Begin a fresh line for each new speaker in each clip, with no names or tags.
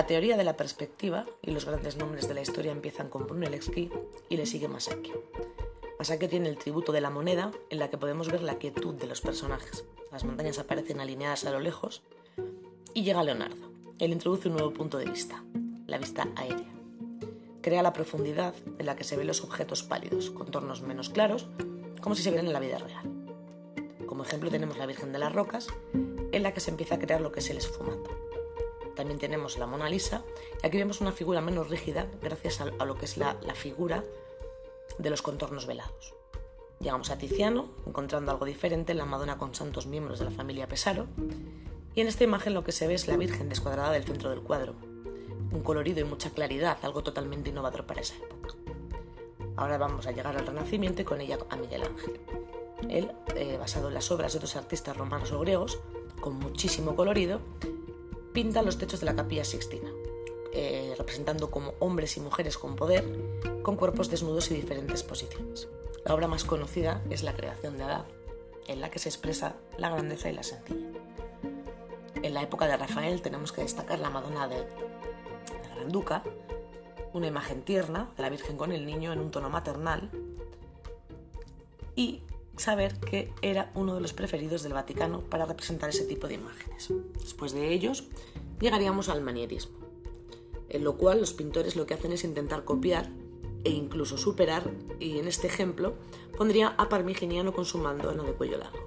La teoría de la perspectiva y los grandes nombres de la historia empiezan con Brunelleschi y le sigue Masaccio. Masaccio tiene el tributo de la moneda en la que podemos ver la quietud de los personajes. Las montañas aparecen alineadas a lo lejos y llega Leonardo. Él introduce un nuevo punto de vista, la vista aérea. Crea la profundidad en la que se ven los objetos pálidos, contornos menos claros, como si se vieran en la vida real. Como ejemplo tenemos la Virgen de las Rocas, en la que se empieza a crear lo que es el esfumato. También tenemos la Mona Lisa, y aquí vemos una figura menos rígida gracias a, lo que es la, figura de los contornos velados. Llegamos a Tiziano, encontrando algo diferente en la Madonna con santos miembros de la familia Pesaro, y en esta imagen lo que se ve es la Virgen descuadrada del centro del cuadro, un colorido y mucha claridad, algo totalmente innovador para esa época. Ahora vamos a llegar al Renacimiento y con ella a Miguel Ángel. Él, eh, basado en las obras de otros artistas romanos o griegos, con muchísimo colorido, pinta los techos de la capilla Sixtina, eh, representando como hombres y mujeres con poder, con cuerpos desnudos y diferentes posiciones. La obra más conocida es La creación de Adán, en la que se expresa la grandeza y la sencillez. En la época de Rafael tenemos que destacar la Madonna de, la Gran Duca, una imagen tierna de la Virgen con el niño en un tono maternal y saber que era uno de los preferidos del Vaticano para representar ese tipo de imágenes. Después de ellos llegaríamos al manierismo, en lo cual los pintores lo que hacen es intentar copiar e incluso superar, y en este ejemplo pondría a Parmigiano con su mandona de cuello largo.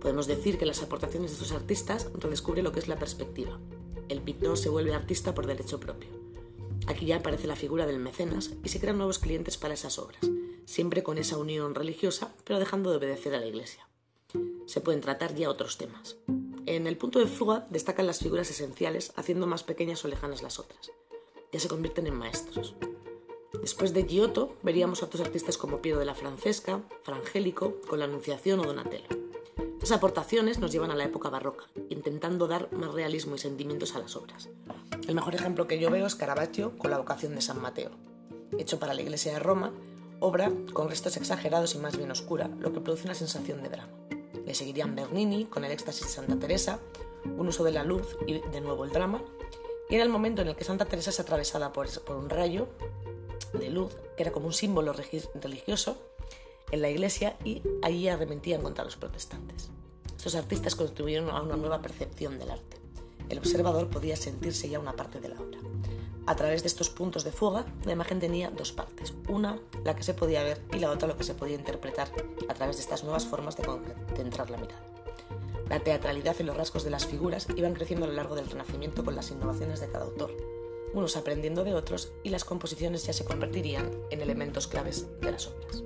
Podemos decir que las aportaciones de estos artistas redescubre lo que es la perspectiva. El pintor se vuelve artista por derecho propio. Aquí ya aparece la figura del mecenas y se crean nuevos clientes para esas obras, siempre con esa unión religiosa, pero dejando de obedecer a la Iglesia. Se pueden tratar ya otros temas. En el punto de fuga destacan las figuras esenciales, haciendo más pequeñas o lejanas las otras. Ya se convierten en maestros. Después de Giotto, veríamos a otros artistas como Piero de la Francesca, Frangélico, con la Anunciación o Donatello. Estas aportaciones nos llevan a la época barroca, intentando dar más realismo y sentimientos a las obras. El mejor ejemplo que yo veo es Caravaggio con la vocación de San Mateo, hecho para la iglesia de Roma, obra con restos exagerados y más bien oscura, lo que produce una sensación de drama. Le seguirían Bernini con el éxtasis de Santa Teresa, un uso de la luz y de nuevo el drama, y era el momento en el que Santa Teresa es atravesada por, un rayo de luz, que era como un símbolo religioso, en la iglesia y allí arrementían contra los protestantes. Estos artistas contribuyeron a una nueva percepción del arte. El observador podía sentirse ya una parte de la obra. A través de estos puntos de fuga, la imagen tenía dos partes. Una, la que se podía ver, y la otra, lo que se podía interpretar a través de estas nuevas formas de concentrar la mirada. La teatralidad y los rasgos de las figuras iban creciendo a lo largo del Renacimiento con las innovaciones de cada autor, unos aprendiendo de otros y las composiciones ya se convertirían en elementos claves de las obras.